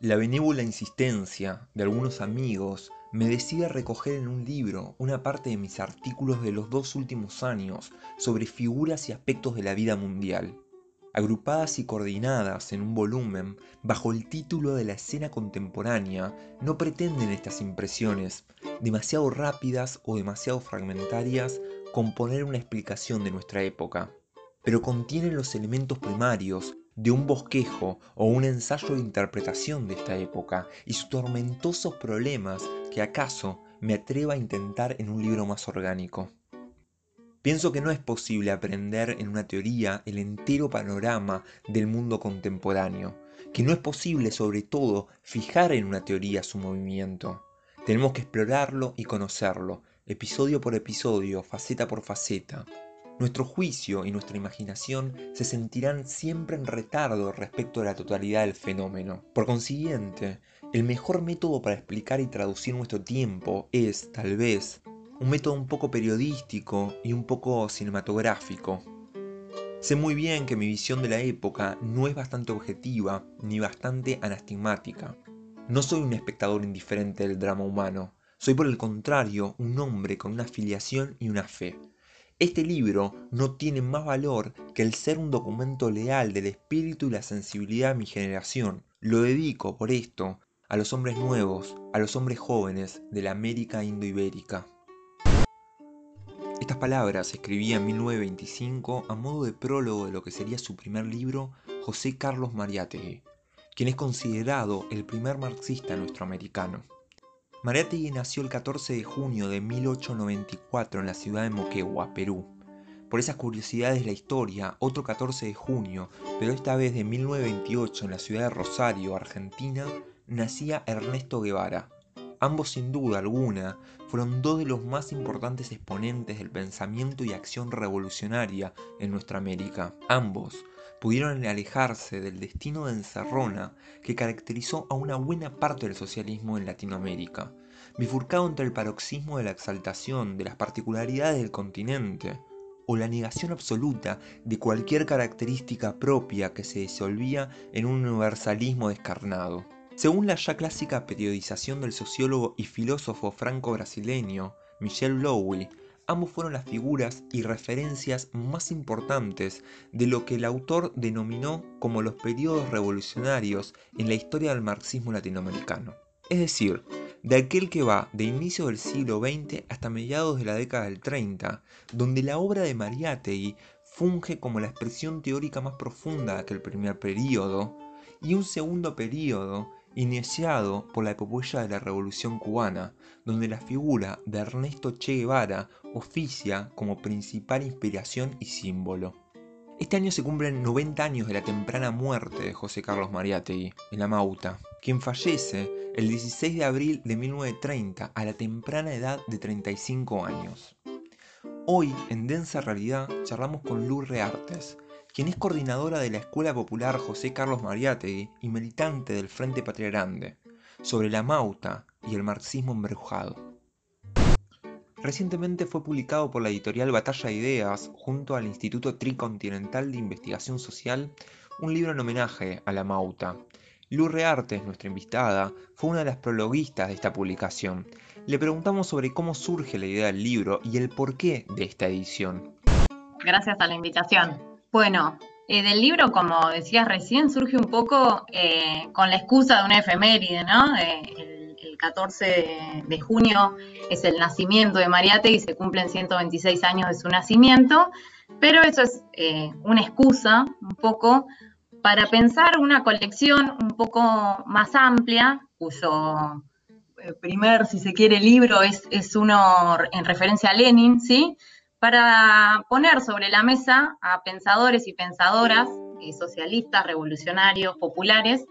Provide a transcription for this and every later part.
La benévola insistencia de algunos amigos me decide recoger en un libro una parte de mis artículos de los dos últimos años sobre figuras y aspectos de la vida mundial, agrupadas y coordinadas en un volumen bajo el título de la escena contemporánea, no pretenden estas impresiones, demasiado rápidas o demasiado fragmentarias, componer una explicación de nuestra época, pero contienen los elementos primarios de un bosquejo o un ensayo de interpretación de esta época y sus tormentosos problemas que acaso me atreva a intentar en un libro más orgánico. Pienso que no es posible aprender en una teoría el entero panorama del mundo contemporáneo, que no es posible sobre todo fijar en una teoría su movimiento. Tenemos que explorarlo y conocerlo, episodio por episodio, faceta por faceta, nuestro juicio y nuestra imaginación se sentirán siempre en retardo respecto a la totalidad del fenómeno. Por consiguiente, el mejor método para explicar y traducir nuestro tiempo es, tal vez, un método un poco periodístico y un poco cinematográfico. Sé muy bien que mi visión de la época no es bastante objetiva ni bastante anastigmática. No soy un espectador indiferente del drama humano, soy por el contrario un hombre con una afiliación y una fe. Este libro no tiene más valor que el ser un documento leal del espíritu y la sensibilidad de mi generación. Lo dedico, por esto, a los hombres nuevos, a los hombres jóvenes de la América indoibérica. Estas palabras escribía en 1925 a modo de prólogo de lo que sería su primer libro, José Carlos Mariátegui, quien es considerado el primer marxista nuestroamericano. Mariátegui nació el 14 de junio de 1894 en la ciudad de Moquegua, Perú. Por esas curiosidades de la historia, otro 14 de junio, pero esta vez de 1928 en la ciudad de Rosario, Argentina, nacía Ernesto Guevara. Ambos sin duda alguna fueron dos de los más importantes exponentes del pensamiento y acción revolucionaria en nuestra América. Ambos pudieron alejarse del destino de encerrona que caracterizó a una buena parte del socialismo en Latinoamérica, bifurcado entre el paroxismo de la exaltación de las particularidades del continente o la negación absoluta de cualquier característica propia que se disolvía en un universalismo descarnado. Según la ya clásica periodización del sociólogo y filósofo franco-brasileño Michel Lowy, ambos fueron las figuras y referencias más importantes de lo que el autor denominó como los periodos revolucionarios en la historia del marxismo latinoamericano. Es decir, de aquel que va de inicio del siglo XX hasta mediados de la década del 30, donde la obra de Mariátegui funge como la expresión teórica más profunda de aquel primer periodo, y un segundo periodo iniciado por la epopeya de la Revolución cubana, donde la figura de Ernesto Che Guevara oficia como principal inspiración y símbolo. Este año se cumplen 90 años de la temprana muerte de José Carlos Mariátegui, en la Mauta, quien fallece el 16 de abril de 1930 a la temprana edad de 35 años. Hoy, en Densa Realidad, charlamos con Luz Reartes, quien es coordinadora de la Escuela Popular José Carlos Mariátegui y militante del Frente Patria Grande, sobre la Mauta y el marxismo embrujado. Recientemente fue publicado por la editorial Batalla de Ideas, junto al Instituto Tricontinental de Investigación Social, un libro en homenaje a la Mauta. Lu Reartes, nuestra invitada, fue una de las prologuistas de esta publicación. Le preguntamos sobre cómo surge la idea del libro y el porqué de esta edición. Gracias a la invitación. Bueno, eh, del libro, como decías recién, surge un poco eh, con la excusa de una efeméride, ¿no? Eh, el, 14 de, junio es el nacimiento de Mariate y se cumplen 126 años de su nacimiento, pero eso es una excusa un poco para pensar una colección un poco más amplia, cuyo primer, si se quiere, libro es, es uno en referencia a Lenin, ¿sí? Para poner sobre la mesa a pensadores y pensadoras eh, socialistas, revolucionarios, populares,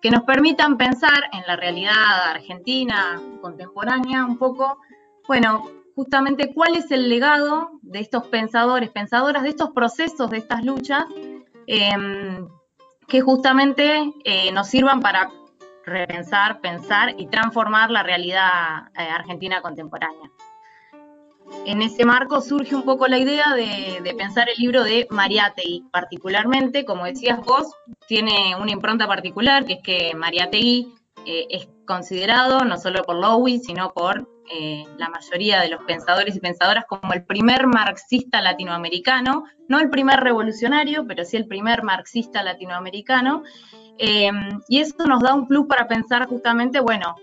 que nos permitan pensar en la realidad argentina contemporánea un poco, bueno, justamente cuál es el legado de estos pensadores, pensadoras, de estos procesos, de estas luchas, em, que justamente eh, nos sirvan para repensar, pensar y transformar la realidad eh, argentina contemporánea. En ese marco surge un poco la idea de, pensar el libro de Mariátegui, particularmente, como decías vos, tiene una impronta particular, que es que Mariátegui eh, es considerado, no solo por Lowy, sino por eh, la mayoría de los pensadores y pensadoras, como el primer marxista latinoamericano, no el primer revolucionario, pero sí el primer marxista latinoamericano. Eh, y eso nos da un plus para pensar justamente, bueno,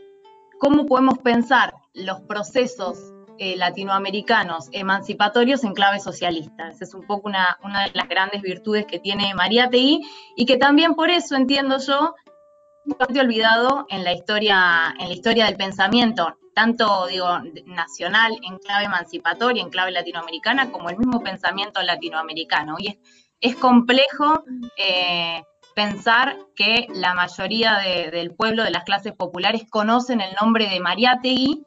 cómo podemos pensar los procesos eh, latinoamericanos emancipatorios en clave socialista. Esa es un poco una, de las grandes virtudes que tiene María T.I. y que también por eso entiendo yo bastante olvidado en la historia, en la historia del pensamiento, tanto digo nacional en clave emancipatoria, en clave latinoamericana, como el mismo pensamiento latinoamericano. Y es, complejo eh, pensar que la mayoría del pueblo, de las clases populares, conocen el nombre de Mariátegui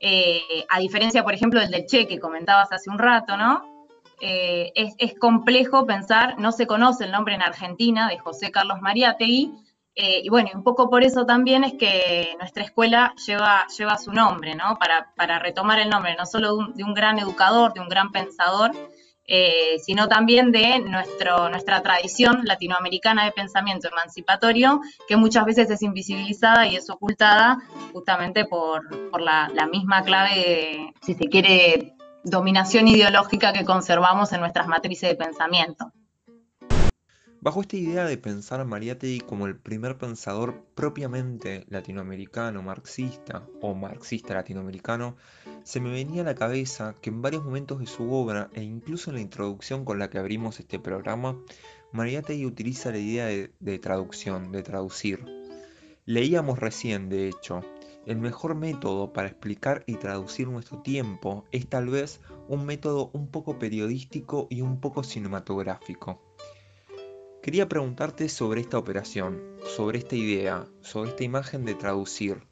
eh, a diferencia, por ejemplo, del del Che que comentabas hace un rato, ¿no? Eh, es, complejo pensar, no se conoce el nombre en Argentina de José Carlos Mariátegui, eh, y bueno, un poco por eso también es que nuestra escuela lleva, lleva su nombre, ¿no? Para, retomar el nombre, no solo de un gran educador, de un gran pensador, eh, sino también de nuestro, nuestra tradición latinoamericana de pensamiento emancipatorio, que muchas veces es invisibilizada y es ocultada justamente por, la, misma clave, de, si se quiere, dominación ideológica que conservamos en nuestras matrices de pensamiento. Bajo esta idea de pensar a Mariátegui como el primer pensador propiamente latinoamericano, marxista o marxista latinoamericano, se me venía a la cabeza que en varios momentos de su obra e incluso en la introducción con la que abrimos este programa, Mariátegui utiliza la idea de, de traducción, de traducir. Leíamos recién, de hecho, el mejor método para explicar y traducir nuestro tiempo es tal vez un método un poco periodístico y un poco cinematográfico. Quería preguntarte sobre esta operación, sobre esta idea, sobre esta imagen de traducir.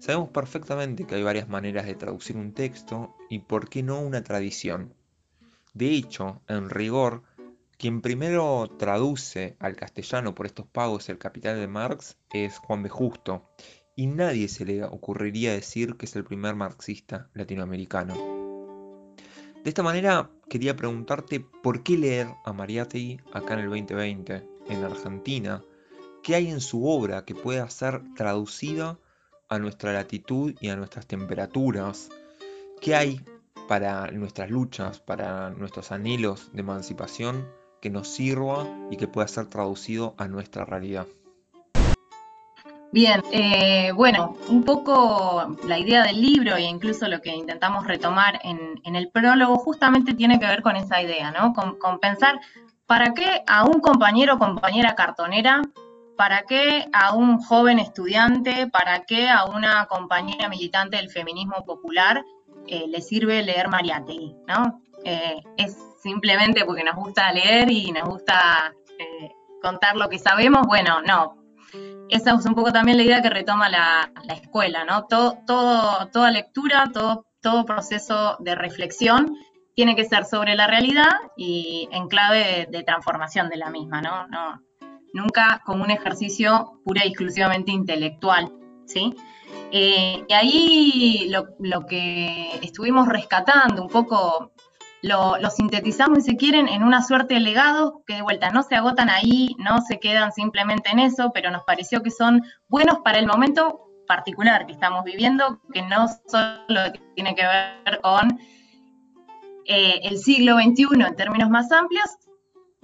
Sabemos perfectamente que hay varias maneras de traducir un texto y por qué no una tradición. De hecho, en rigor, quien primero traduce al castellano por estos pagos el capital de Marx es Juan B. Justo, y nadie se le ocurriría decir que es el primer marxista latinoamericano. De esta manera quería preguntarte por qué leer a Mariátegui acá en el 2020, en Argentina, qué hay en su obra que pueda ser traducida a nuestra latitud y a nuestras temperaturas, qué hay para nuestras luchas, para nuestros anhelos de emancipación que nos sirva y que pueda ser traducido a nuestra realidad. Bien, eh, bueno, un poco la idea del libro e incluso lo que intentamos retomar en, el prólogo justamente tiene que ver con esa idea, ¿no? Con, pensar, ¿para qué a un compañero o compañera cartonera? ¿Para qué a un joven estudiante? ¿Para qué a una compañera militante del feminismo popular eh, le sirve leer Mariátegui, ¿no? Eh, es simplemente porque nos gusta leer y nos gusta contar lo que sabemos. Bueno, no, esa es un poco también la idea que retoma la, escuela, ¿no? Todo, toda lectura, todo, todo proceso de reflexión tiene que ser sobre la realidad y en clave de, transformación de la misma, ¿no? Nunca como un ejercicio pura y exclusivamente intelectual, ¿sí? Eh, y ahí lo, lo, que estuvimos rescatando un poco lo, sintetizamos, si quieren, en una suerte de legados que de vuelta no se agotan ahí, no se quedan simplemente en eso, pero nos pareció que son buenos para el momento particular que estamos viviendo, que no solo tiene que ver con eh, el siglo XXI en términos más amplios,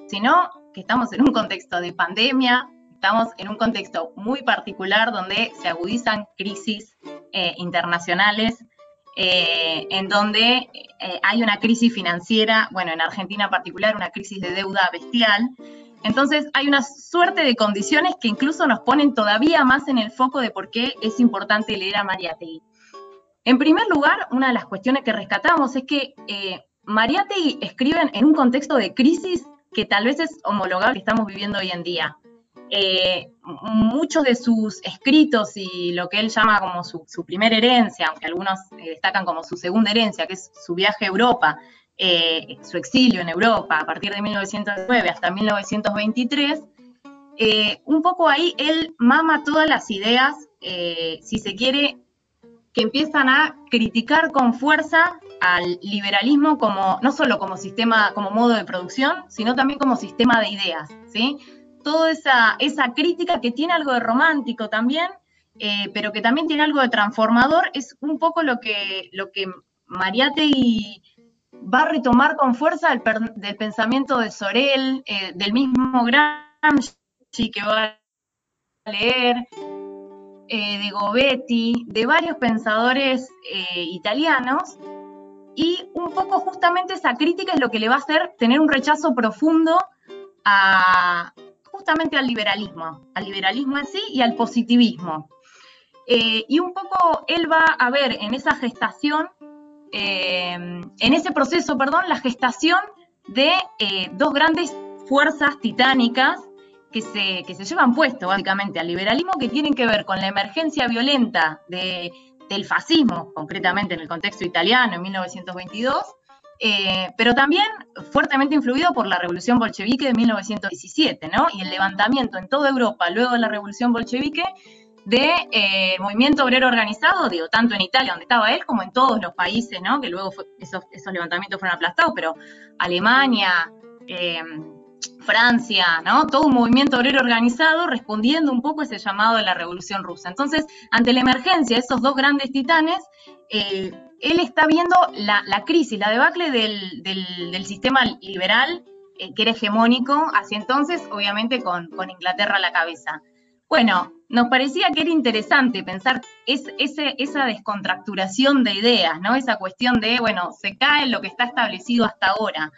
sino que estamos en un contexto de pandemia, estamos en un contexto muy particular donde se agudizan crisis eh, internacionales, eh, en donde eh, hay una crisis financiera, bueno, en Argentina en particular, una crisis de deuda bestial. Entonces hay una suerte de condiciones que incluso nos ponen todavía más en el foco de por qué es importante leer a Mariátegui. En primer lugar, una de las cuestiones que rescatamos es que eh, Mariátegui escribe en un contexto de crisis que tal vez es homologable que estamos viviendo hoy en día. Eh, muchos de sus escritos y lo que él llama como su, primera herencia, aunque algunos eh, destacan como su segunda herencia, que es su viaje a Europa, eh, su exilio en Europa a partir de 1909 hasta 1923, un poco ahí él mama todas las ideas, si se quiere, que empiezan a criticar con fuerza al liberalismo como, no solo como sistema, como modo de producción, sino también como sistema de ideas, ¿sí? Toda esa, esa crítica que tiene algo de romántico también, eh, pero que también tiene algo de transformador, es un poco lo que, lo que va a retomar con fuerza del, pensamiento de Sorel, eh, del mismo Gramsci que va a leer, eh, de Gobetti, de varios pensadores italianos, y un poco justamente esa crítica es lo que le va a hacer tener un rechazo profundo a, justamente al liberalismo, al liberalismo en sí y al positivismo. Eh, y un poco él va a ver en esa gestación, en ese proceso, perdón, la gestación de dos grandes fuerzas titánicas que se, que se llevan puesto básicamente al liberalismo que tienen que ver con la emergencia violenta de, del fascismo, concretamente en el contexto italiano en 1922, eh, pero también fuertemente influido por la revolución bolchevique de 1917, ¿no? Y el levantamiento en toda Europa luego de la revolución bolchevique de eh, movimiento obrero organizado, digo, tanto en Italia, donde estaba él, como en todos los países, ¿no? Que luego esos, levantamientos fueron aplastados, pero Alemania, eh, Francia, ¿no? Todo un movimiento obrero organizado respondiendo un poco a ese llamado de la Revolución Rusa. Entonces, ante la emergencia de esos dos grandes titanes, eh, él está viendo la, crisis, la debacle del, sistema liberal, eh, que era hegemónico hacia entonces, obviamente con, Inglaterra a la cabeza. Bueno, nos parecía que era interesante pensar esa descontracturación de ideas, ¿no? Esa cuestión de, bueno, se cae lo que está establecido hasta ahora.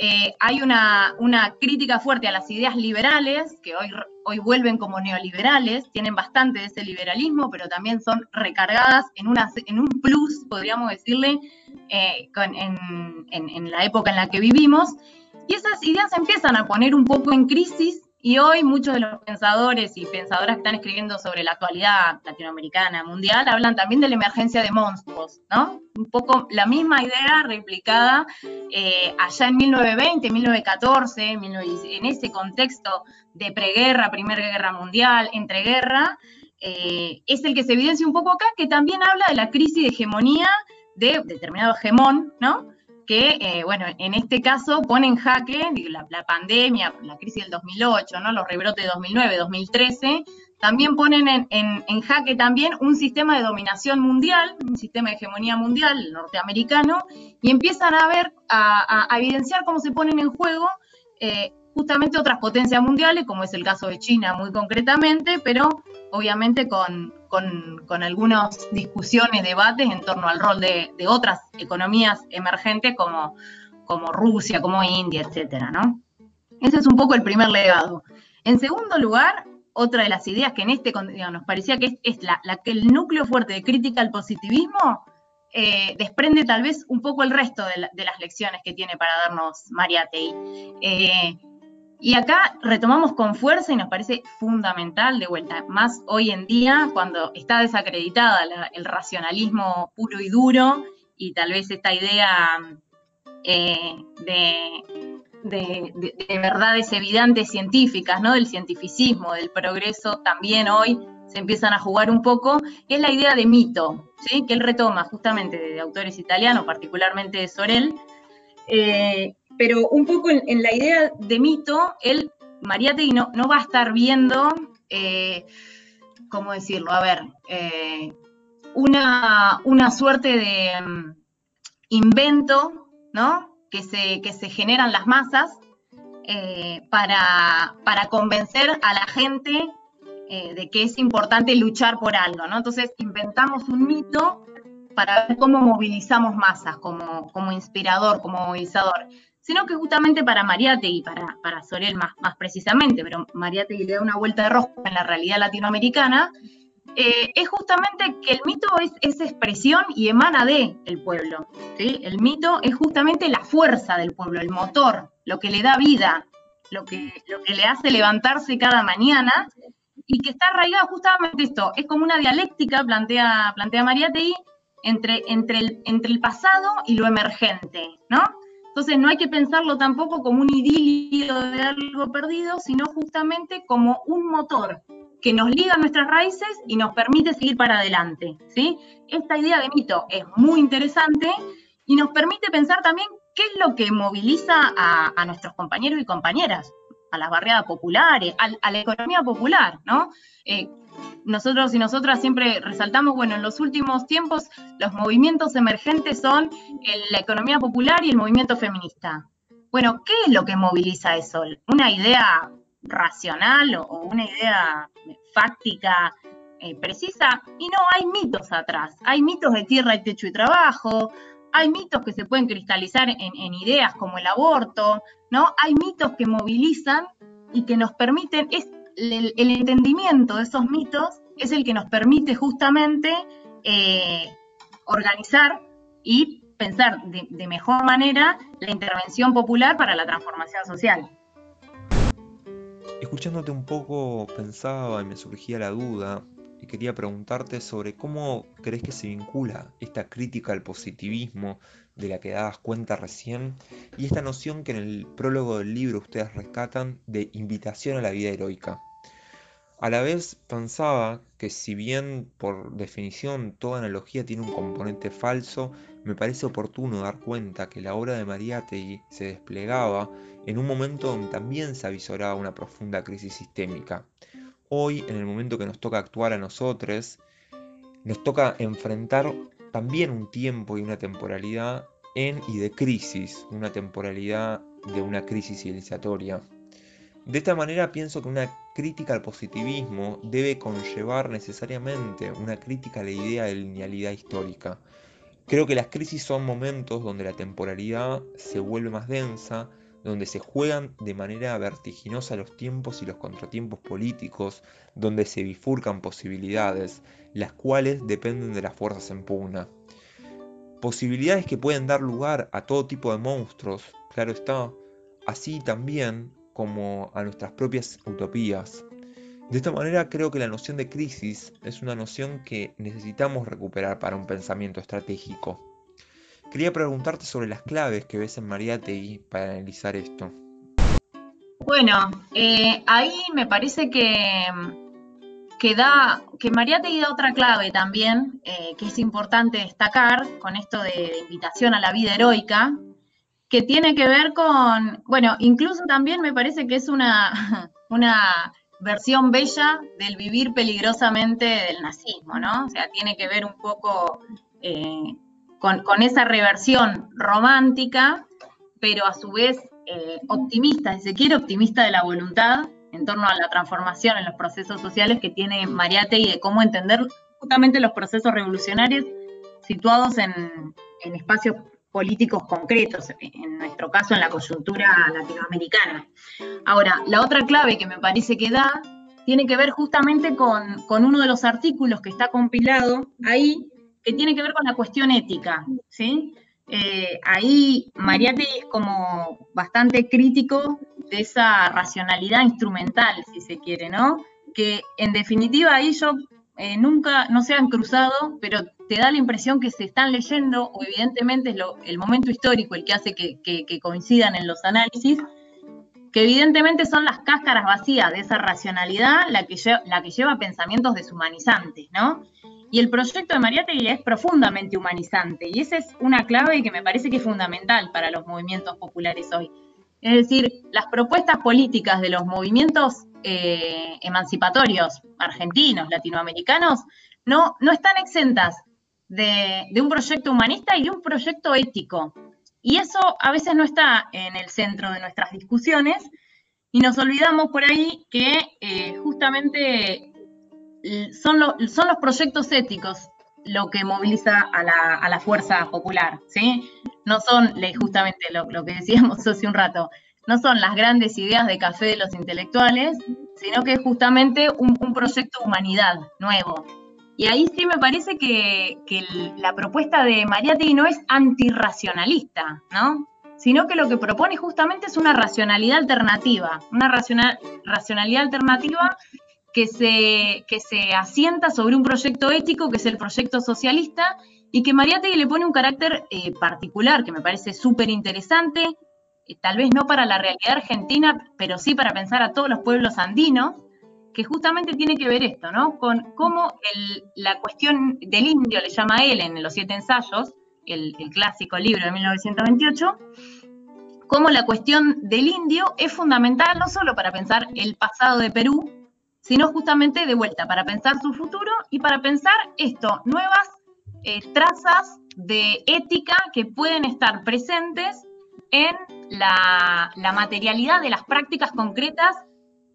Eh, hay una, crítica fuerte a las ideas liberales, que hoy, hoy vuelven como neoliberales, tienen bastante de ese liberalismo, pero también son recargadas en, una, en un plus, podríamos decirle, eh, en, la época en la que vivimos. Y esas ideas empiezan a poner un poco en crisis y hoy muchos de los pensadores y pensadoras que están escribiendo sobre la actualidad latinoamericana, mundial, hablan también de la emergencia de monstruos, ¿no? Un poco la misma idea replicada eh, allá en 1920, 1914, en ese contexto de preguerra, Primera Guerra Mundial, entreguerra, eh, es el que se evidencia un poco acá, que también habla de la crisis de hegemonía de determinado hegemón, ¿no? Que, eh, bueno, en este caso pone en jaque la, pandemia, la crisis del 2008, ¿no? los rebrotes de 2009, 2013, también ponen en, jaque también un sistema de dominación mundial, un sistema de hegemonía mundial norteamericano, y empiezan a ver, a, evidenciar cómo se ponen en juego eh, justamente otras potencias mundiales, como es el caso de China muy concretamente, pero obviamente con, algunas discusiones, debates en torno al rol de, otras economías emergentes como, como Rusia, como India, etcétera, ¿no? Ese es un poco el primer legado. En segundo lugar, otra de las ideas que en este nos parecía que es, la, que el núcleo fuerte de crítica al positivismo eh, desprende tal vez un poco el resto de, las lecciones que tiene para darnos Mariátegui. Eh, y acá retomamos con fuerza y nos parece fundamental de vuelta, más hoy en día cuando está desacreditada el racionalismo puro y duro y tal vez esta idea eh, de, verdades evidentes científicas, ¿no? del cientificismo, del progreso, también hoy se empiezan a jugar un poco, es la idea de mito, ¿sí? que él retoma justamente de autores italianos, particularmente de Sorel, eh, pero un poco en, la idea de mito, él, Mariátegui no, no va a estar viendo, eh, ¿cómo decirlo? A ver, eh, una, una, suerte de mm, invento, ¿no? Que se, que se generan las masas eh, para, para, convencer a la gente de que es importante luchar por algo, ¿no? Entonces inventamos un mito para ver cómo movilizamos masas, como, como inspirador, como movilizador sino que justamente para Mariátegui, para, para Sorel más, más precisamente, pero Mariátegui le da una vuelta de rosca en la realidad latinoamericana, eh, es justamente que el mito es, esa expresión y emana de el pueblo. El mito es justamente la fuerza del pueblo, el motor, lo que le da vida, lo que, lo que le hace levantarse cada mañana y que está arraigado justamente esto. Es como una dialéctica, plantea, plantea Mariátegui, entre, entre, el, entre el pasado y lo emergente, ¿no? Entonces no hay que pensarlo tampoco como un idilio de algo perdido, sino justamente como un motor que nos liga a nuestras raíces y nos permite seguir para adelante. ¿sí? Esta idea de mito es muy interesante y nos permite pensar también qué es lo que moviliza a, nuestros compañeros y compañeras, a las barriadas populares, a, la economía popular, ¿no? Eh, nosotros y nosotras siempre resaltamos, bueno, en los últimos tiempos los movimientos emergentes son la economía popular y el movimiento feminista. Bueno, ¿qué es lo que moviliza eso? ¿Una idea racional o, una idea fáctica eh, precisa? Y no, hay mitos atrás. Hay mitos de tierra y techo y trabajo, hay mitos que se pueden cristalizar en, ideas como el aborto, ¿no? Hay mitos que movilizan y que nos permiten, el, entendimiento de esos mitos es el que nos permite justamente eh, organizar y pensar de, mejor manera la intervención popular para la transformación social. Escuchándote un poco pensaba y me surgía la duda y quería preguntarte sobre cómo crees que se vincula esta crítica al positivismo de la que dabas cuenta recién y esta noción que en el prólogo del libro ustedes rescatan de invitación a la vida heroica. A la vez pensaba que si bien por definición toda analogía tiene un componente falso, me parece oportuno dar cuenta que la obra de Mariátegui se desplegaba en un momento donde también se avisoraba una profunda crisis sistémica. Hoy, en el momento que nos toca actuar a nosotros, nos toca enfrentar también un tiempo y una temporalidad en y de crisis, una temporalidad de una crisis civilizatoria. De esta manera pienso que una crítica al positivismo debe conllevar necesariamente una crítica a la idea de linealidad histórica. Creo que las crisis son momentos donde la temporalidad se vuelve más densa, donde se juegan de manera vertiginosa los tiempos y los contratiempos políticos, donde se bifurcan posibilidades, las cuales dependen de las fuerzas en pugna. Posibilidades que pueden dar lugar a todo tipo de monstruos, claro está, así también como a nuestras propias utopías. De esta manera creo que la noción de crisis es una noción que necesitamos recuperar para un pensamiento estratégico. Quería preguntarte sobre las claves que ves en Mariátegui para analizar esto. Bueno, eh, ahí me parece que, que, da, que Mariátegui da otra clave también, eh, que es importante destacar con esto de invitación a la vida heroica, que tiene que ver con, bueno, incluso también me parece que es una, una versión bella del vivir peligrosamente del nazismo, ¿no? O sea, tiene que ver un poco eh, con, esa reversión romántica, pero a su vez eh, optimista, si se quiere, optimista de la voluntad en torno a la transformación en los procesos sociales que tiene Mariate y de cómo entender justamente los procesos revolucionarios situados en, en espacios políticos concretos, en nuestro caso en la coyuntura latinoamericana. Ahora, la otra clave que me parece que da tiene que ver justamente con, uno de los artículos que está compilado ahí, que tiene que ver con la cuestión ética, ¿sí? Eh, ahí Mariate es como bastante crítico de esa racionalidad instrumental, si se quiere, ¿no? Que en definitiva ahí yo eh, nunca, no se han cruzado, pero te da la impresión que se están leyendo, o evidentemente es el momento histórico el que hace que, coincidan en los análisis, que evidentemente son las cáscaras vacías de esa racionalidad la que, lleva, la que lleva pensamientos deshumanizantes, ¿no? Y el proyecto de Mariátegui es profundamente humanizante, y esa es una clave que me parece que es fundamental para los movimientos populares hoy. Es decir, las propuestas políticas de los movimientos eh, emancipatorios argentinos, latinoamericanos, no, no están exentas de, un proyecto humanista y de un proyecto ético. Y eso a veces no está en el centro de nuestras discusiones y nos olvidamos por ahí que eh, justamente son, son los proyectos éticos lo que moviliza a la, fuerza popular, ¿sí? No son, justamente lo, lo que decíamos hace un rato, no son las grandes ideas de café de los intelectuales, sino que es justamente un, proyecto humanidad nuevo. Y ahí sí me parece que, la propuesta de Mariátegui no es antirracionalista, ¿no? Sino que lo que propone justamente es una racionalidad alternativa, una racionalidad alternativa que se, asienta sobre un proyecto ético que es el proyecto socialista y que Mariátegui le pone un carácter eh, particular que me parece súper interesante, tal vez no para la realidad argentina, pero sí para pensar a todos los pueblos andinos, que justamente tiene que ver esto, ¿no? Con cómo la cuestión del indio, le llama él en los siete ensayos, el, clásico libro de 1928, cómo la cuestión del indio es fundamental no solo para pensar el pasado de Perú, sino justamente de vuelta, para pensar su futuro y para pensar esto, nuevas eh, trazas de ética que pueden estar presentes en la, materialidad de las prácticas concretas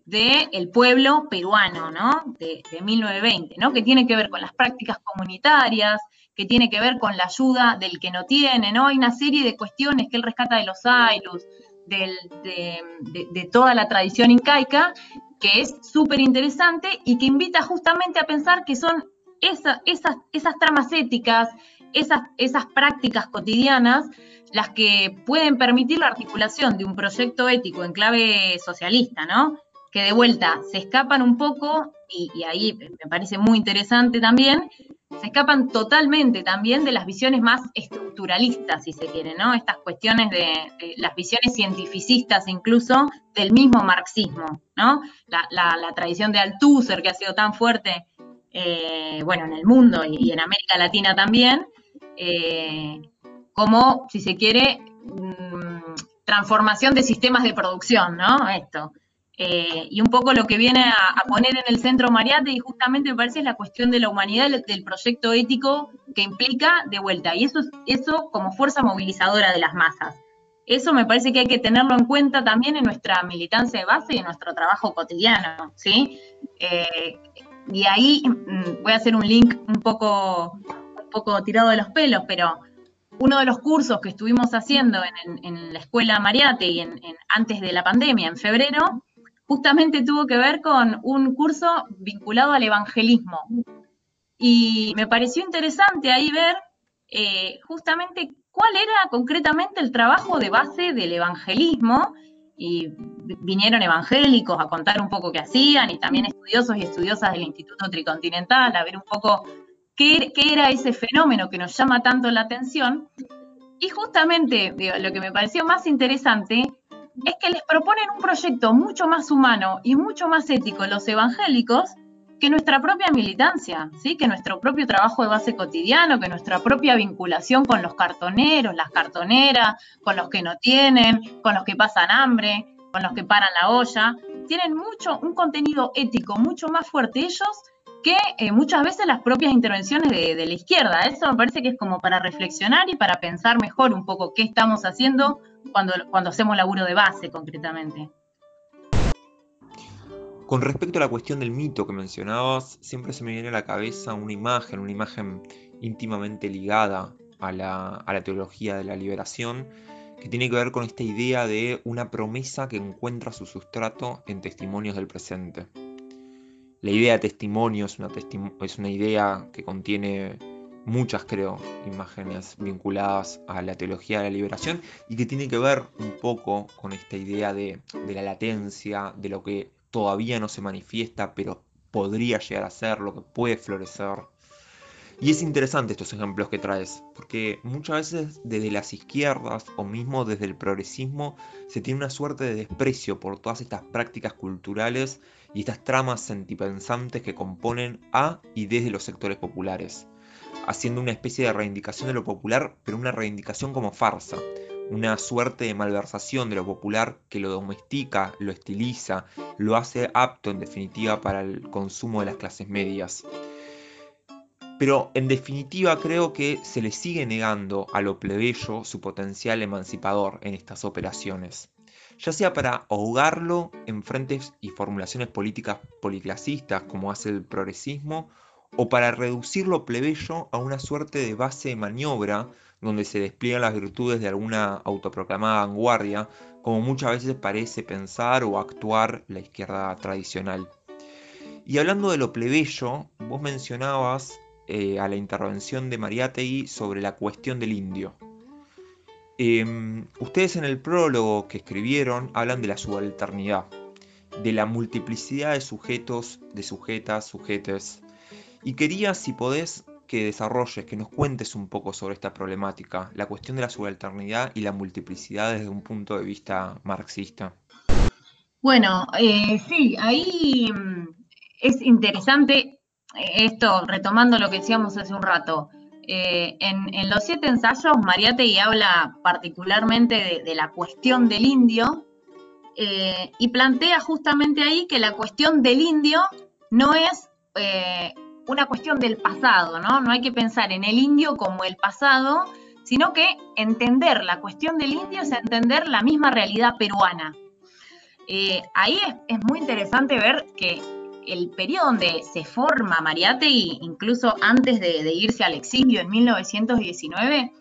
del pueblo peruano, ¿no? De, 1920, ¿no? Que tiene que ver con las prácticas comunitarias, que tiene que ver con la ayuda del que no tiene, ¿no? Hay una serie de cuestiones que él rescata de los Ailus, de, toda la tradición incaica, que es súper interesante y que invita justamente a pensar que son esas, esas tramas éticas, esas, esas prácticas cotidianas las que pueden permitir la articulación de un proyecto ético en clave socialista, ¿no? Que de vuelta se escapan un poco, y, ahí me parece muy interesante también, se escapan totalmente también de las visiones más estructuralistas, si se quiere, ¿no? Estas cuestiones de, las visiones cientificistas incluso del mismo marxismo, ¿no? La, tradición de Althusser que ha sido tan fuerte, eh, bueno, en el mundo y, en América Latina también, eh, como, si se quiere, mm, transformación de sistemas de producción, ¿no? Esto. Eh, y un poco lo que viene a, poner en el centro Mariate, y justamente me parece es la cuestión de la humanidad del proyecto ético que implica de vuelta, y eso, eso como fuerza movilizadora de las masas. Eso me parece que hay que tenerlo en cuenta también en nuestra militancia de base y en nuestro trabajo cotidiano, ¿sí? Eh, y ahí mm, voy a hacer un link un poco, un poco tirado de los pelos, pero uno de los cursos que estuvimos haciendo en, la escuela Mariate y antes de la pandemia, en febrero, justamente tuvo que ver con un curso vinculado al evangelismo. Y me pareció interesante ahí ver eh, justamente cuál era concretamente el trabajo de base del evangelismo. Y vinieron evangélicos a contar un poco qué hacían y también estudiosos y estudiosas del Instituto Tricontinental a ver un poco qué, era ese fenómeno que nos llama tanto la atención. Y justamente lo que me pareció más interesante es que les proponen un proyecto mucho más humano y mucho más ético los evangélicos que nuestra propia militancia, ¿sí? que nuestro propio trabajo de base cotidiano, que nuestra propia vinculación con los cartoneros, las cartoneras, con los que no tienen, con los que pasan hambre, con los que paran la olla, tienen mucho, un contenido ético mucho más fuerte ellos que eh, muchas veces las propias intervenciones de, la izquierda. Eso me parece que es como para reflexionar y para pensar mejor un poco qué estamos haciendo cuando, cuando hacemos laburo de base concretamente. Con respecto a la cuestión del mito que mencionabas, siempre se me viene a la cabeza una imagen, una imagen íntimamente ligada a la, a la teología de la liberación, que tiene que ver con esta idea de una promesa que encuentra su sustrato en testimonios del presente. La idea de testimonio es una, es una idea que contiene muchas, creo, imágenes vinculadas a la teología de la liberación y que tiene que ver un poco con esta idea de, de la latencia, de lo que todavía no se manifiesta, pero podría llegar a ser, lo que puede florecer. Y es interesante estos ejemplos que traes, porque muchas veces desde las izquierdas o mismo desde el progresismo se tiene una suerte de desprecio por todas estas prácticas culturales y estas tramas sentipensantes que componen a y desde los sectores populares, haciendo una especie de reivindicación de lo popular, pero una reivindicación como farsa, una suerte de malversación de lo popular que lo domestica, lo estiliza, lo hace apto en definitiva para el consumo de las clases medias. Pero en definitiva creo que se le sigue negando a lo plebeyo su potencial emancipador en estas operaciones ya sea para ahogarlo en frentes y formulaciones políticas policlasistas como hace el progresismo, o para reducirlo plebeyo a una suerte de base de maniobra donde se despliegan las virtudes de alguna autoproclamada vanguardia, como muchas veces parece pensar o actuar la izquierda tradicional. Y hablando de lo plebeyo, vos mencionabas eh, a la intervención de Mariátegui sobre la cuestión del indio. Em, ustedes en el prólogo que escribieron hablan de la subalternidad, de la multiplicidad de sujetos, de sujetas, sujetes. Y quería, si podés, que desarrolles, que nos cuentes un poco sobre esta problemática, la cuestión de la subalternidad y la multiplicidad desde un punto de vista marxista. Bueno, eh, sí, ahí mm, es interesante esto, retomando lo que decíamos hace un rato Eh, en, los siete ensayos, Mariátegui habla particularmente de, la cuestión del indio eh, y plantea justamente ahí que la cuestión del indio no es eh, una cuestión del pasado, ¿no? No hay que pensar en el indio como el pasado, sino que entender la cuestión del indio es entender la misma realidad peruana. ahí es muy interesante ver que el periodo donde se forma Mariátegui, incluso antes de, irse al exilio en 1919,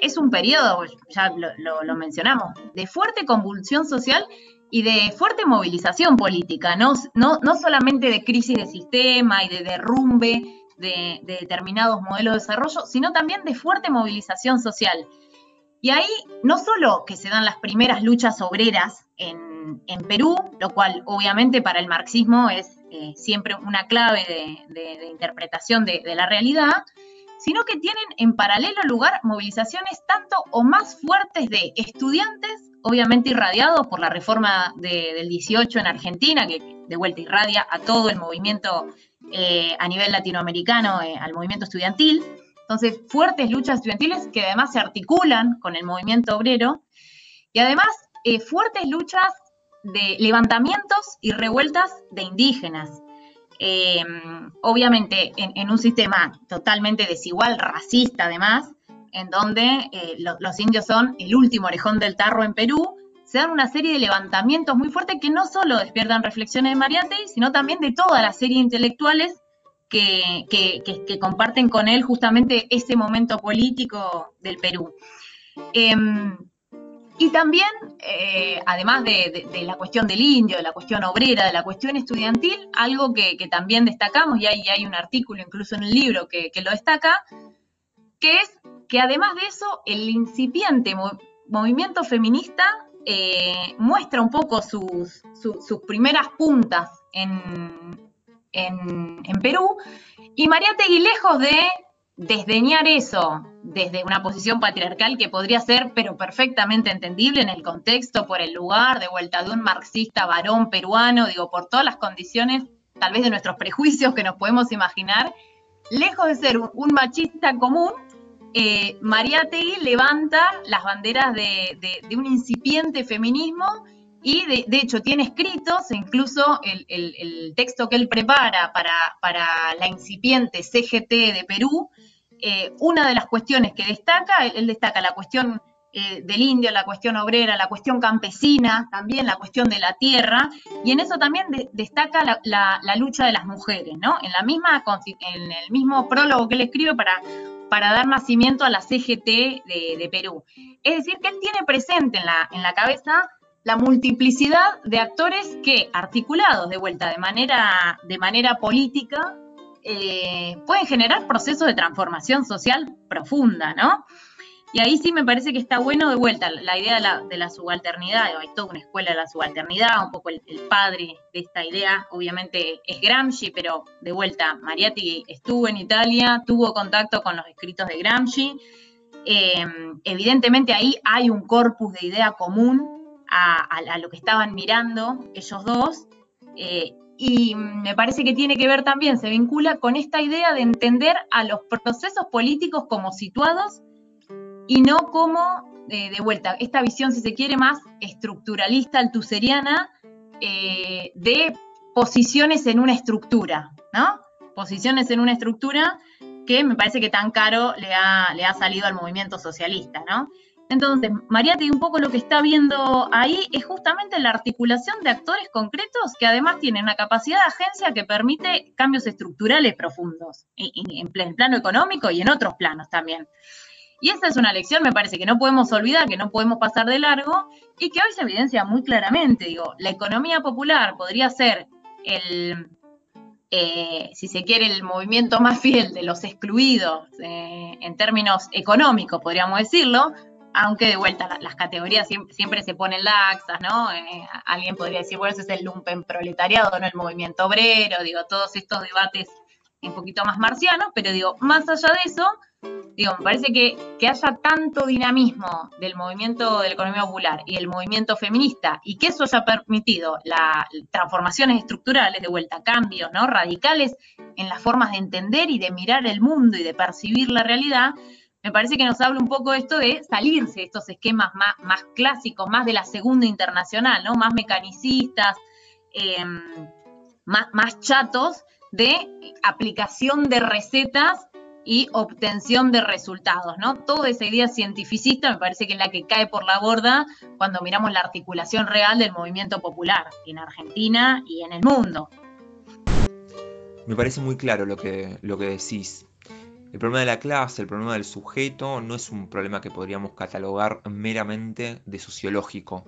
es un periodo, ya lo, mencionamos, de fuerte convulsión social y de fuerte movilización política, no, no, solamente de crisis de sistema y de derrumbe de, de, determinados modelos de desarrollo, sino también de fuerte movilización social. Y ahí no solo que se dan las primeras luchas obreras en, Perú, lo cual obviamente para el marxismo es eh, siempre una clave de, interpretación de, la realidad, sino que tienen en paralelo lugar movilizaciones tanto o más fuertes de estudiantes, obviamente irradiados por la reforma del 18 en Argentina, que de vuelta irradia a todo el movimiento eh, a nivel latinoamericano, eh, al movimiento estudiantil, entonces, fuertes luchas estudiantiles que además se articulan con el movimiento obrero. Y además fuertes luchas de levantamientos y revueltas de indígenas. Em, obviamente en, un sistema totalmente desigual, racista además, en donde eh, los indios son el último orejón del tarro en Perú, se dan una serie de levantamientos muy fuertes que no solo despiertan reflexiones de Mariátegui, sino también de toda la serie de intelectuales que, comparten con él justamente ese momento político del Perú. Em, y también, eh, además de, la cuestión del indio, de la cuestión obrera, de la cuestión estudiantil, algo que, también destacamos, y hay, hay, un artículo incluso en el libro que, lo destaca, que es que además de eso, el incipiente movimiento feminista eh, muestra un poco sus, sus primeras puntas en, en, Perú. Y Mariátegui, lejos de desdeñar eso desde una posición patriarcal que podría ser, pero perfectamente entendible en el contexto, por el lugar, de vuelta de un marxista varón peruano, digo, por todas las condiciones, tal vez de nuestros prejuicios que nos podemos imaginar, lejos de ser un, machista común, eh, Mariátegui levanta las banderas de, de un incipiente feminismo y de, hecho tiene escritos, incluso el, texto que él prepara para, la incipiente CGT de Perú, eh, una de las cuestiones que destaca, él, destaca la cuestión eh, del indio, la cuestión obrera, la cuestión campesina, también la cuestión de la tierra, y en eso también destaca la, lucha de las mujeres, ¿no? En, la misma, en el mismo prólogo que él escribe para, para dar nacimiento a la CGT de, Perú. Es decir, que él tiene presente en la, en la cabeza la multiplicidad de actores que, articulados de vuelta de manera, de manera política, eh, pueden generar procesos de transformación social profunda, ¿no? Y ahí sí me parece que está bueno de vuelta la idea de la, subalternidad, hay toda una escuela de la subalternidad, un poco el, padre de esta idea, obviamente es Gramsci, pero de vuelta, Mariatti estuvo en Italia, tuvo contacto con los escritos de Gramsci, eh, evidentemente ahí hay un corpus de idea común a, lo que estaban mirando ellos dos. Eh, y me parece que tiene que ver también, se vincula con esta idea de entender a los procesos políticos como situados y no como, eh, de vuelta, esta visión, si se quiere, más estructuralista, altuseriana, eh, de posiciones en una estructura, ¿no? Posiciones en una estructura que me parece que tan caro le ha, le ha salido al movimiento socialista, ¿no? Entonces, Mariati un poco lo que está viendo ahí es justamente la articulación de actores concretos que además tienen una capacidad de agencia que permite cambios estructurales profundos, en, plano económico y en otros planos también. Y esa es una lección, me parece, que no podemos olvidar, que no podemos pasar de largo y que hoy se evidencia muy claramente. Digo, la economía popular podría ser el, eh, si se quiere, el movimiento más fiel de los excluidos eh, en términos económicos, podríamos decirlo, aunque de vuelta las categorías siempre, se ponen laxas, ¿no? Eh, alguien podría decir, bueno, ese es el lumpen proletariado, no el movimiento obrero, digo, todos estos debates un poquito más marciano, pero digo, más allá de eso, digo, me parece que, que haya tanto dinamismo del movimiento de la economía popular y el movimiento feminista y que eso haya permitido las transformaciones estructurales, de vuelta, cambios ¿no? radicales en las formas de entender y de mirar el mundo y de percibir la realidad, me parece que nos habla un poco esto de salirse de estos esquemas más, clásicos, más de la segunda internacional, ¿no? Más mecanicistas, em, más, más chatos de aplicación de recetas y obtención de resultados, ¿no? Toda esa idea cientificista me parece que es la que cae por la borda cuando miramos la articulación real del movimiento popular en Argentina y en el mundo. Me parece muy claro lo que, lo que decís. El problema de la clase, el problema del sujeto, no es un problema que podríamos catalogar meramente de sociológico.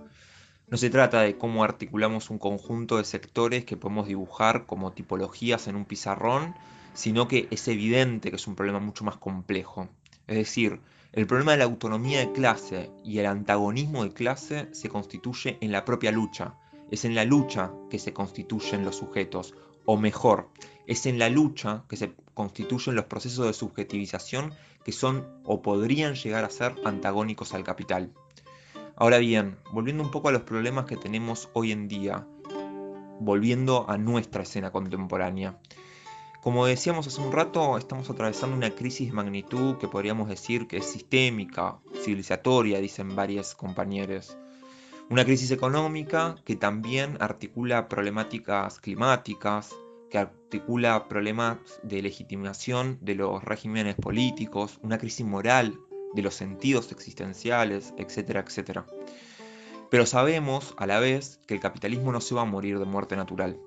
No se trata de cómo articulamos un conjunto de sectores que podemos dibujar como tipologías en un pizarrón, sino que es evidente que es un problema mucho más complejo. Es decir, el problema de la autonomía de clase y el antagonismo de clase se constituye en la propia lucha. Es en la lucha que se constituyen los sujetos, o mejor, es en la lucha que se constituyen los procesos de subjetivización que son o podrían llegar a ser antagónicos al capital. Ahora bien, volviendo un poco a los problemas que tenemos hoy en día, volviendo a nuestra escena contemporánea. Como decíamos hace un rato, estamos atravesando una crisis de magnitud que podríamos decir que es sistémica, civilizatoria, dicen varios compañeros. Una crisis económica que también articula problemáticas climáticas, que articula problemas de legitimación de los regímenes políticos, una crisis moral de los sentidos existenciales, etcétera, etcétera. Pero sabemos a la vez que el capitalismo no se va a morir de muerte natural.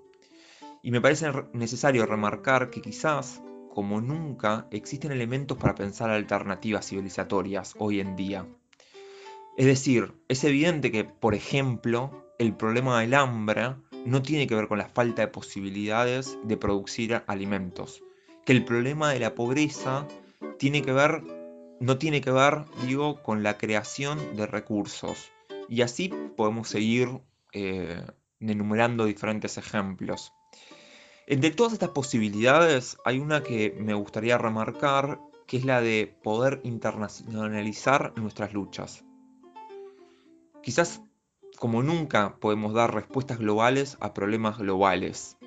Y me parece necesario remarcar que quizás, como nunca, existen elementos para pensar alternativas civilizatorias hoy en día. Es decir, es evidente que, por ejemplo, el problema del hambre no tiene que ver con la falta de posibilidades de producir alimentos, que el problema de la pobreza tiene que ver no tiene que ver, digo, con la creación de recursos. Y así podemos seguir eh, enumerando diferentes ejemplos. Entre todas estas posibilidades hay una que me gustaría remarcar, que es la de poder internacionalizar nuestras luchas. Quizás como nunca podemos dar respuestas globales a problemas globales.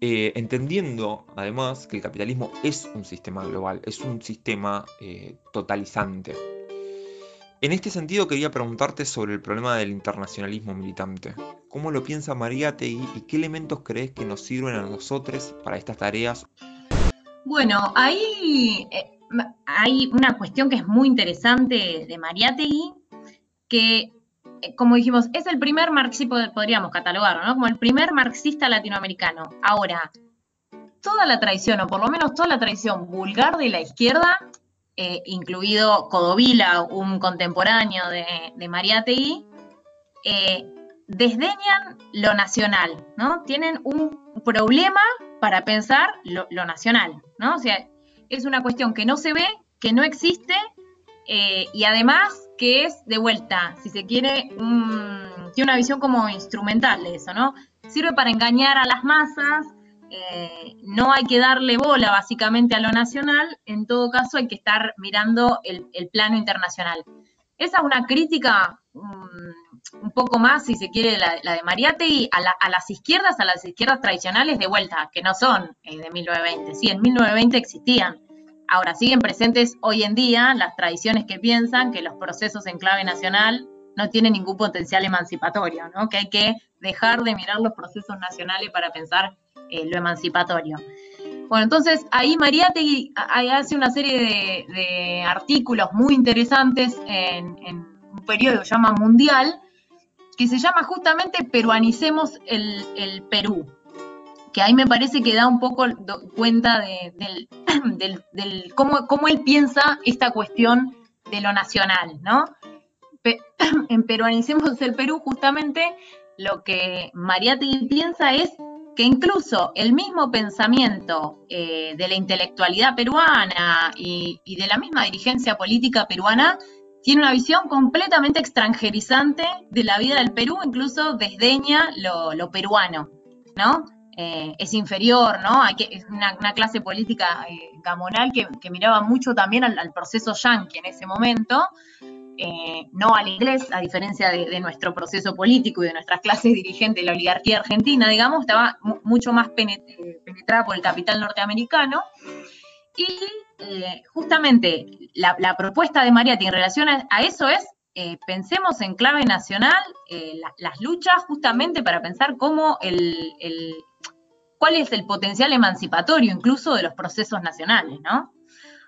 Eh, entendiendo además que el capitalismo es un sistema global, es un sistema eh, totalizante. En este sentido quería preguntarte sobre el problema del internacionalismo militante. ¿Cómo lo piensa Mariátegui y qué elementos crees que nos sirven a nosotros para estas tareas? Bueno, eh, hay una cuestión que es muy interesante de Mariátegui, que como dijimos, es el primer marxista, podríamos catalogarlo, ¿no? Como el primer marxista latinoamericano. Ahora, toda la tradición, o por lo menos toda la tradición vulgar de la izquierda, eh, incluido Codovila, un contemporáneo de, de Mariátegui, eh, desdeñan lo nacional, ¿no? Tienen un problema para pensar lo, nacional, ¿no? O sea, es una cuestión que no se ve, que no existe, y además que es de vuelta, si se quiere, tiene una visión como instrumental de eso, ¿no? Sirve para engañar a las masas, eh, no hay que darle bola básicamente a lo nacional, en todo caso hay que estar mirando el, plano internacional. Esa es una crítica un poco más, si se quiere, la, de Mariátegui, a, a, las izquierdas, a las izquierdas tradicionales de vuelta, que no son eh, de 1920. Sí, en 1920 existían, Ahora, siguen presentes hoy en día las tradiciones que piensan que los procesos en clave nacional no tienen ningún potencial emancipatorio, ¿no? que hay que dejar de mirar los procesos nacionales para pensar eh, lo emancipatorio. Bueno, entonces ahí Mariátegui hace una serie de, artículos muy interesantes en, un periodo que se llama Mundial, que se llama justamente Peruanicemos el Perú que ahí me parece que da un poco cuenta de, cómo, él piensa esta cuestión de lo nacional, ¿no? en Peruanicemos el Perú, justamente lo que Mariátegui piensa es que incluso el mismo pensamiento eh, de la intelectualidad peruana y, de la misma dirigencia política peruana tiene una visión completamente extranjerizante de la vida del Perú, incluso desdeña lo, lo peruano, ¿no? Eh, es inferior, ¿no? Es una, clase política eh, gamonal que, miraba mucho también al, proceso yanqui en ese momento, eh, no al inglés, a diferencia de, nuestro proceso político y de nuestras clases dirigentes de la oligarquía argentina, digamos, estaba mucho más penetrada por el capital norteamericano. Y justamente la, propuesta de Mariatti en relación a, eso es pensemos en clave nacional las luchas justamente para pensar cómo el, cuál es el potencial emancipatorio incluso de los procesos nacionales, ¿no?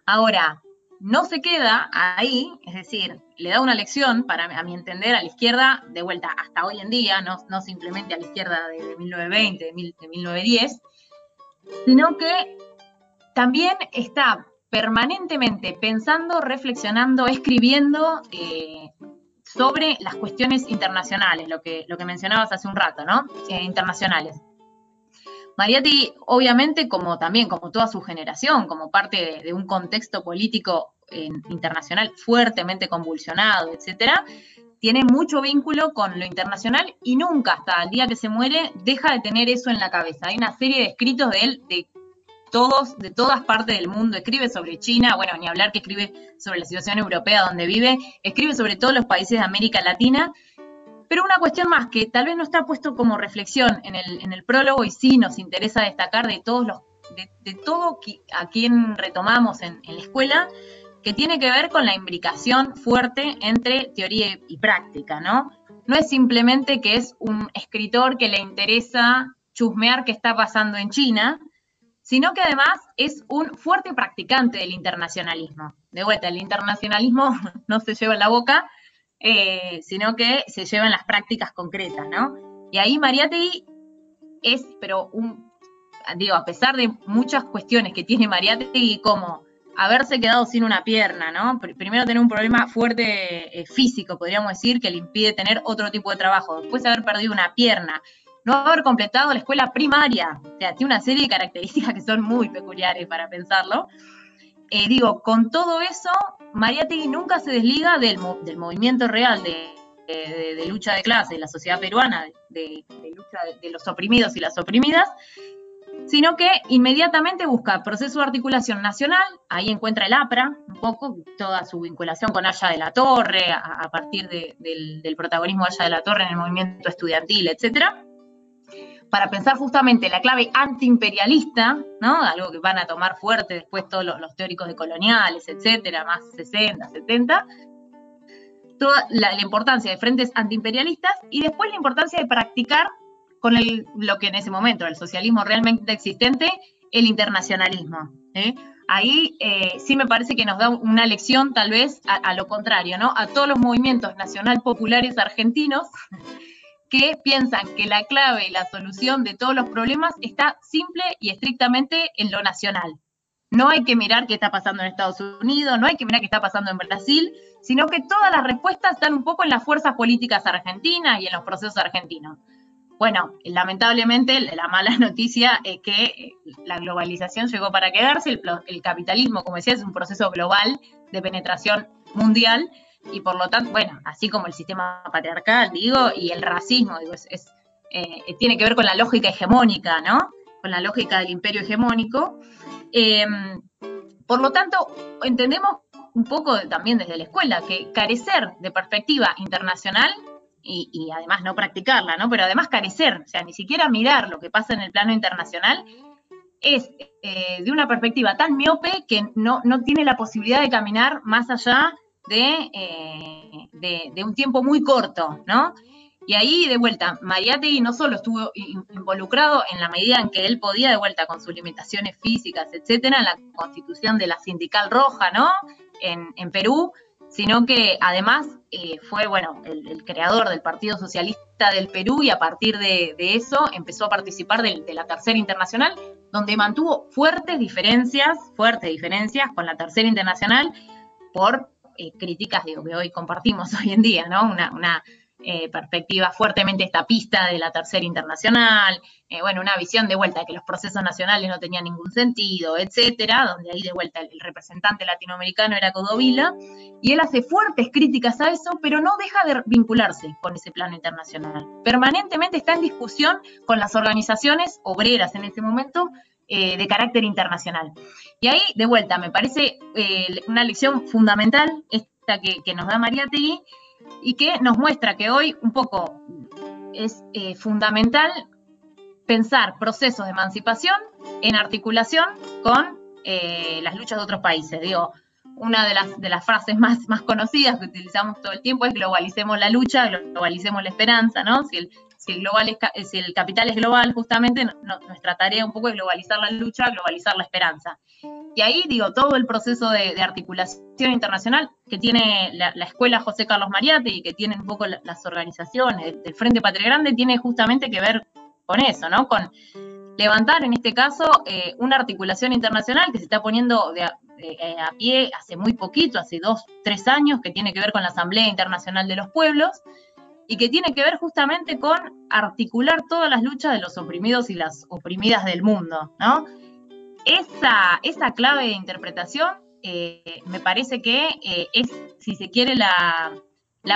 Ahora, no se queda ahí, es decir, le da una lección, para a mi entender, a la izquierda, de vuelta hasta hoy en día, no, simplemente a la izquierda de, 1920, de, 1910, sino que también está permanentemente pensando, reflexionando, escribiendo eh, sobre las cuestiones internacionales, lo que, lo que mencionabas hace un rato, ¿no? Eh, internacionales. Mariatti, obviamente, como también, como toda su generación, como parte de, un contexto político internacional fuertemente convulsionado, etcétera, tiene mucho vínculo con lo internacional y nunca, hasta el día que se muere, deja de tener eso en la cabeza. Hay una serie de escritos de él de todos, de todas partes del mundo. Escribe sobre China, bueno, ni hablar que escribe sobre la situación europea donde vive, escribe sobre todos los países de América Latina pero una cuestión más que tal vez no está puesto como reflexión en el, en prólogo y sí nos interesa destacar de todos los, de, todo a quien retomamos en, la escuela, que tiene que ver con la imbricación fuerte entre teoría y práctica, ¿no? No es simplemente que es un escritor que le interesa chusmear qué está pasando en China, sino que además es un fuerte practicante del internacionalismo. De vuelta, el internacionalismo no se lleva en la boca, eh, sino que se llevan las prácticas concretas, ¿no? Y ahí Mariátegui es, pero un, digo, a pesar de muchas cuestiones que tiene Mariátegui, como haberse quedado sin una pierna, ¿no? Primero tener un problema fuerte eh, físico, podríamos decir, que le impide tener otro tipo de trabajo. Después haber perdido una pierna, no haber completado la escuela primaria. O sea, tiene una serie de características que son muy peculiares para pensarlo. Eh, digo, con todo eso, Mariátegui nunca se desliga del, movimiento real de, lucha de clase de la sociedad peruana, de, lucha de, los oprimidos y las oprimidas, sino que inmediatamente busca proceso de articulación nacional, ahí encuentra el APRA, un poco, toda su vinculación con Aya de la Torre, a, partir del, del, protagonismo de Aya de la Torre en el movimiento estudiantil, etcétera para pensar justamente la clave antiimperialista, ¿no? Algo que van a tomar fuerte después todos los, teóricos de coloniales, etcétera, más 60, 70, toda la, importancia de frentes antiimperialistas y después la importancia de practicar con lo que en ese momento, el socialismo realmente existente, el internacionalismo. ¿eh? Ahí eh, sí me parece que nos da una lección tal vez a, a, lo contrario, ¿no? A todos los movimientos nacional populares argentinos que piensan que la clave y la solución de todos los problemas está simple y estrictamente en lo nacional. No hay que mirar qué está pasando en Estados Unidos, no hay que mirar qué está pasando en Brasil, sino que todas las respuestas están un poco en las fuerzas políticas argentinas y en los procesos argentinos. Bueno, lamentablemente la mala noticia es que eh, la globalización llegó para quedarse, el, el capitalismo, como decía, es un proceso global de penetración mundial y por lo tanto, bueno, así como el sistema patriarcal, digo, y el racismo, digo, es, eh, tiene que ver con la lógica hegemónica, ¿no? Con la lógica del imperio hegemónico. Em, por lo tanto, entendemos un poco también desde la escuela que carecer de perspectiva internacional y, además no practicarla, ¿no? Pero además carecer, o sea, ni siquiera mirar lo que pasa en el plano internacional, es eh, de una perspectiva tan miope que no, no tiene la posibilidad de caminar más allá eh, de, de, un tiempo muy corto, ¿no? Y ahí, de vuelta, Mariátegui no solo estuvo involucrado en la medida en que él podía, de vuelta, con sus limitaciones físicas, etcétera, en la constitución de la Sindical Roja, ¿no? En, Perú, sino que además eh, fue, bueno, el, creador del Partido Socialista del Perú y a partir de, eso empezó a participar de, de, la Tercera Internacional, donde mantuvo fuertes diferencias, fuertes diferencias con la Tercera Internacional por eh, críticas digo, que hoy compartimos hoy en día, ¿no? Una, eh, perspectiva fuertemente esta pista de la tercera internacional, eh, bueno, una visión de vuelta que los procesos nacionales no tenían ningún sentido, etcétera, donde ahí de vuelta el, representante latinoamericano era Codovila, y él hace fuertes críticas a eso, pero no deja de vincularse con ese plano internacional. Permanentemente está en discusión con las organizaciones obreras en ese momento eh, de carácter internacional. Y ahí, de vuelta, me parece una lección fundamental esta que, que nos da María Tegui, y que nos muestra que hoy un poco es eh, fundamental pensar procesos de emancipación en articulación con eh, las luchas de otros países. Digo, una de las, de las frases más, más conocidas que utilizamos todo el tiempo es globalicemos la lucha, globalicemos la esperanza, ¿no? Si si el, global es, si el capital es global, justamente nuestra tarea un poco es globalizar la lucha, globalizar la esperanza. Y ahí, digo, todo el proceso de, articulación internacional que tiene la, escuela José Carlos Mariate y que tienen un poco las organizaciones del Frente Patria Grande, tiene justamente que ver con eso, ¿no? Con levantar, en este caso, eh, una articulación internacional que se está poniendo de, eh, a pie hace muy poquito, hace dos, tres años, que tiene que ver con la Asamblea Internacional de los Pueblos, y que tiene que ver justamente con articular todas las luchas de los oprimidos y las oprimidas del mundo, ¿no? Esa, esa clave de interpretación eh, me parece que eh, es, si se quiere, la,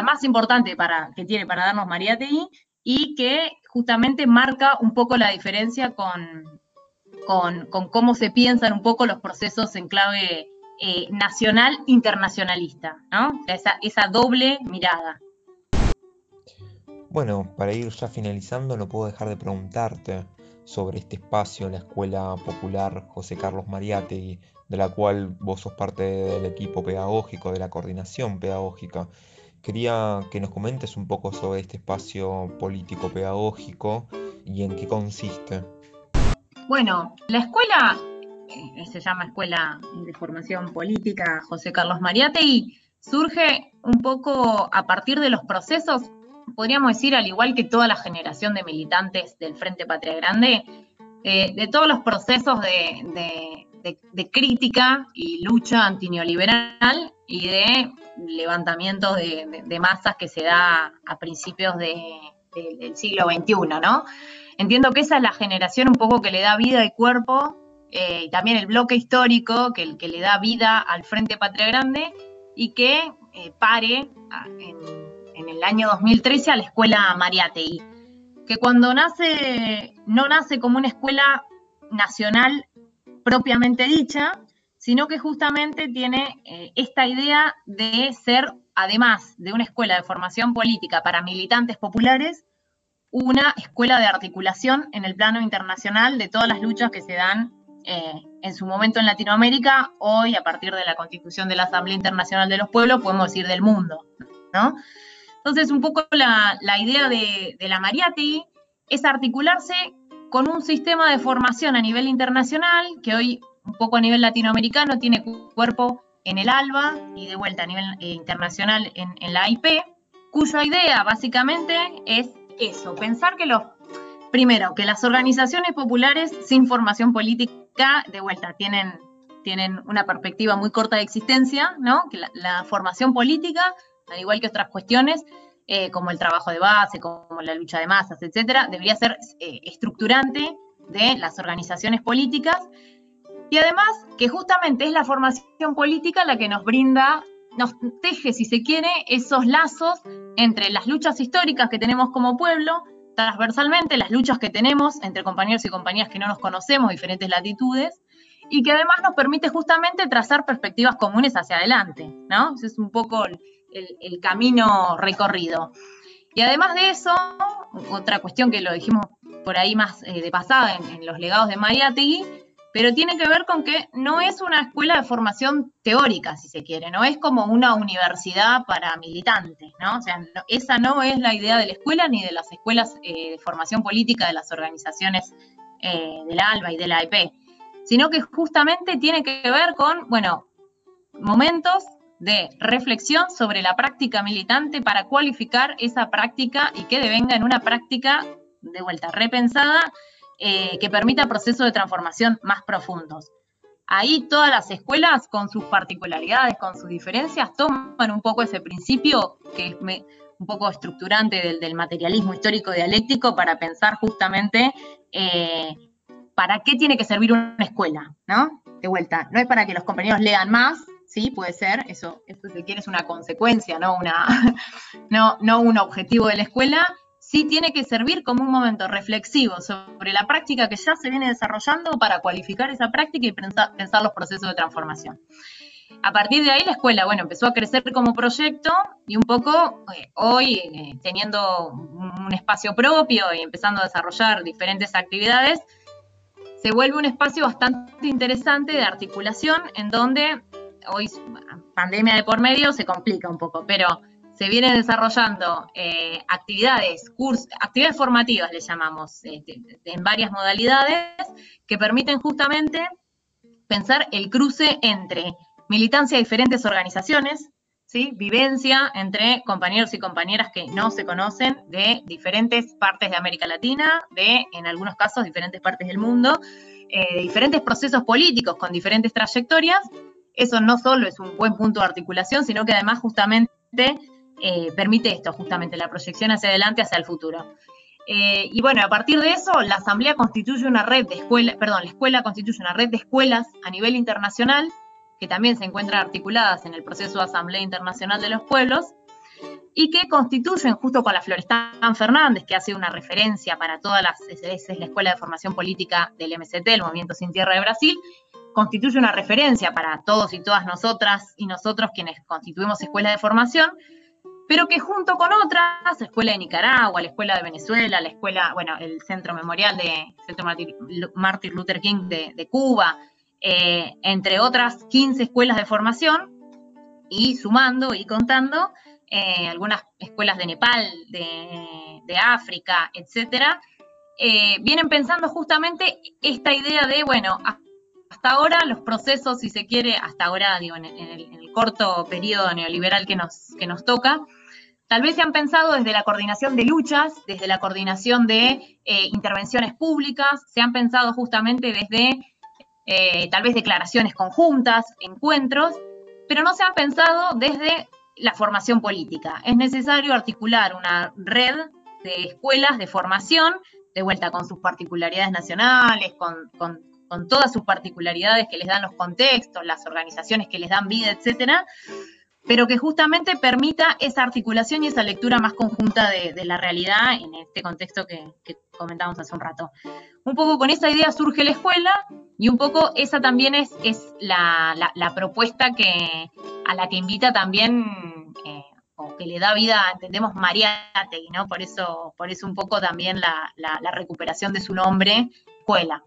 más importante para, que tiene para darnos Mariátegui y que justamente marca un poco la diferencia con, con, cómo se piensan un poco los procesos en clave eh, nacional internacionalista, ¿no? esa, esa doble mirada. Bueno, para ir ya finalizando, no puedo dejar de preguntarte sobre este espacio, la Escuela Popular José Carlos Mariátegui, de la cual vos sos parte del equipo pedagógico, de la coordinación pedagógica. Quería que nos comentes un poco sobre este espacio político pedagógico y en qué consiste. Bueno, la escuela eh, se llama Escuela de Formación Política José Carlos Mariátegui, surge un poco a partir de los procesos podríamos decir, al igual que toda la generación de militantes del Frente Patria Grande, eh, de todos los procesos de, crítica y lucha antineoliberal y de levantamiento de, masas que se da a principios del siglo XXI, ¿no? Entiendo que esa es la generación un poco que le da vida y cuerpo, eh, y también el bloque histórico que, que, le da vida al Frente Patria Grande y que eh, pare en en el año 2013 a la escuela Mariátegui, que cuando nace, no nace como una escuela nacional propiamente dicha, sino que justamente tiene eh, esta idea de ser, además de una escuela de formación política para militantes populares, una escuela de articulación en el plano internacional de todas las luchas que se dan eh, en su momento en Latinoamérica, hoy a partir de la constitución de la Asamblea Internacional de los Pueblos, podemos decir del mundo, ¿no? Entonces, un poco la, idea de, la Mariati es articularse con un sistema de formación a nivel internacional, que hoy un poco a nivel latinoamericano tiene cuerpo en el ALBA y de vuelta a nivel eh, internacional en, la IP, cuya idea básicamente es eso, pensar que los, primero, que las organizaciones populares sin formación política, de vuelta, tienen, tienen una perspectiva muy corta de existencia, ¿no? Que la formación política al igual que otras cuestiones, eh, como el trabajo de base, como la lucha de masas, etcétera, debería ser eh, estructurante de las organizaciones políticas. Y además, que justamente es la formación política la que nos brinda, nos teje, si se quiere, esos lazos entre las luchas históricas que tenemos como pueblo, transversalmente, las luchas que tenemos entre compañeros y compañeras que no nos conocemos, diferentes latitudes, y que además nos permite justamente trazar perspectivas comunes hacia adelante, ¿no? Ese es un poco el, camino recorrido. Y además de eso, otra cuestión que lo dijimos por ahí más eh, de pasada en, los legados de Mariátegui, pero tiene que ver con que no es una escuela de formación teórica, si se quiere, no es como una universidad para militantes, ¿no? O sea, esa no es la idea de la escuela ni de las escuelas eh, de formación política de las organizaciones eh, de la ALBA y de la AIP, sino que justamente tiene que ver con, bueno, momentos de reflexión sobre la práctica militante para cualificar esa práctica y que devenga en una práctica de vuelta repensada eh, que permita procesos de transformación más profundos. Ahí todas las escuelas, con sus particularidades, con sus diferencias, toman un poco ese principio que un poco estructurante del, materialismo histórico dialéctico para pensar justamente eh, para qué tiene que servir una escuela, ¿no? De vuelta, no es para que los compañeros lean más, sí, puede ser, eso, esto si quieres una consecuencia, ¿no? Una, no, no un objetivo de la escuela, sí tiene que servir como un momento reflexivo sobre la práctica que ya se viene desarrollando para cualificar esa práctica y pensar, los procesos de transformación. A partir de ahí la escuela, bueno, empezó a crecer como proyecto y un poco eh, hoy, eh, teniendo un espacio propio y empezando a desarrollar diferentes actividades, se vuelve un espacio bastante interesante de articulación en donde hoy, pandemia de por medio, se complica un poco, pero se vienen desarrollando eh, actividades, cursos, actividades formativas, le llamamos, eh, en varias modalidades, que permiten justamente pensar el cruce entre militancia de diferentes organizaciones, ¿sí? vivencia entre compañeros y compañeras que no se conocen de diferentes partes de América Latina, de, en algunos casos, diferentes partes del mundo, eh, diferentes procesos políticos con diferentes trayectorias. Eso no solo es un buen punto de articulación, sino que además justamente eh, permite esto, justamente la proyección hacia adelante, hacia el futuro. Eh, y bueno, a partir de eso, la Asamblea constituye una red de escuelas, perdón, la escuela constituye una red de escuelas a nivel internacional, que también se encuentran articuladas en el proceso de Asamblea Internacional de los Pueblos, y que constituyen, justo con la Florestán Fernández, que hace una referencia para todas las, es, la Escuela de Formación Política del MCT, el Movimiento Sin Tierra de Brasil, constituye una referencia para todos y todas nosotras y nosotros quienes constituimos escuelas de formación, pero que junto con otras, la Escuela de Nicaragua, la Escuela de Venezuela, la Escuela, bueno, el Centro Memorial de Centro Martin Luther King de, Cuba, eh, entre otras 15 escuelas de formación, y sumando y contando, eh, algunas escuelas de Nepal, de, África, etcétera, eh, vienen pensando justamente esta idea de, bueno, hasta ahora los procesos, si se quiere, hasta ahora, digo, en, el, corto periodo neoliberal que nos, que nos toca, Tal vez se han pensado desde la coordinación de luchas, desde la coordinación de eh, intervenciones públicas, se han pensado justamente desde eh, tal vez declaraciones conjuntas, encuentros, pero no se han pensado desde la formación política. Es necesario articular una red de escuelas de formación, de vuelta con sus particularidades nacionales, con, con todas sus particularidades que les dan los contextos, las organizaciones que les dan vida, etcétera, pero que justamente permita esa articulación y esa lectura más conjunta de, la realidad en este contexto que, comentamos hace un rato. Un poco con esa idea surge la escuela y un poco esa también es, es la, propuesta que, a la que invita también eh, o que le da vida, entendemos, Mariategui, ¿no? Por eso, por eso un poco también la, la recuperación de su nombre, escuela.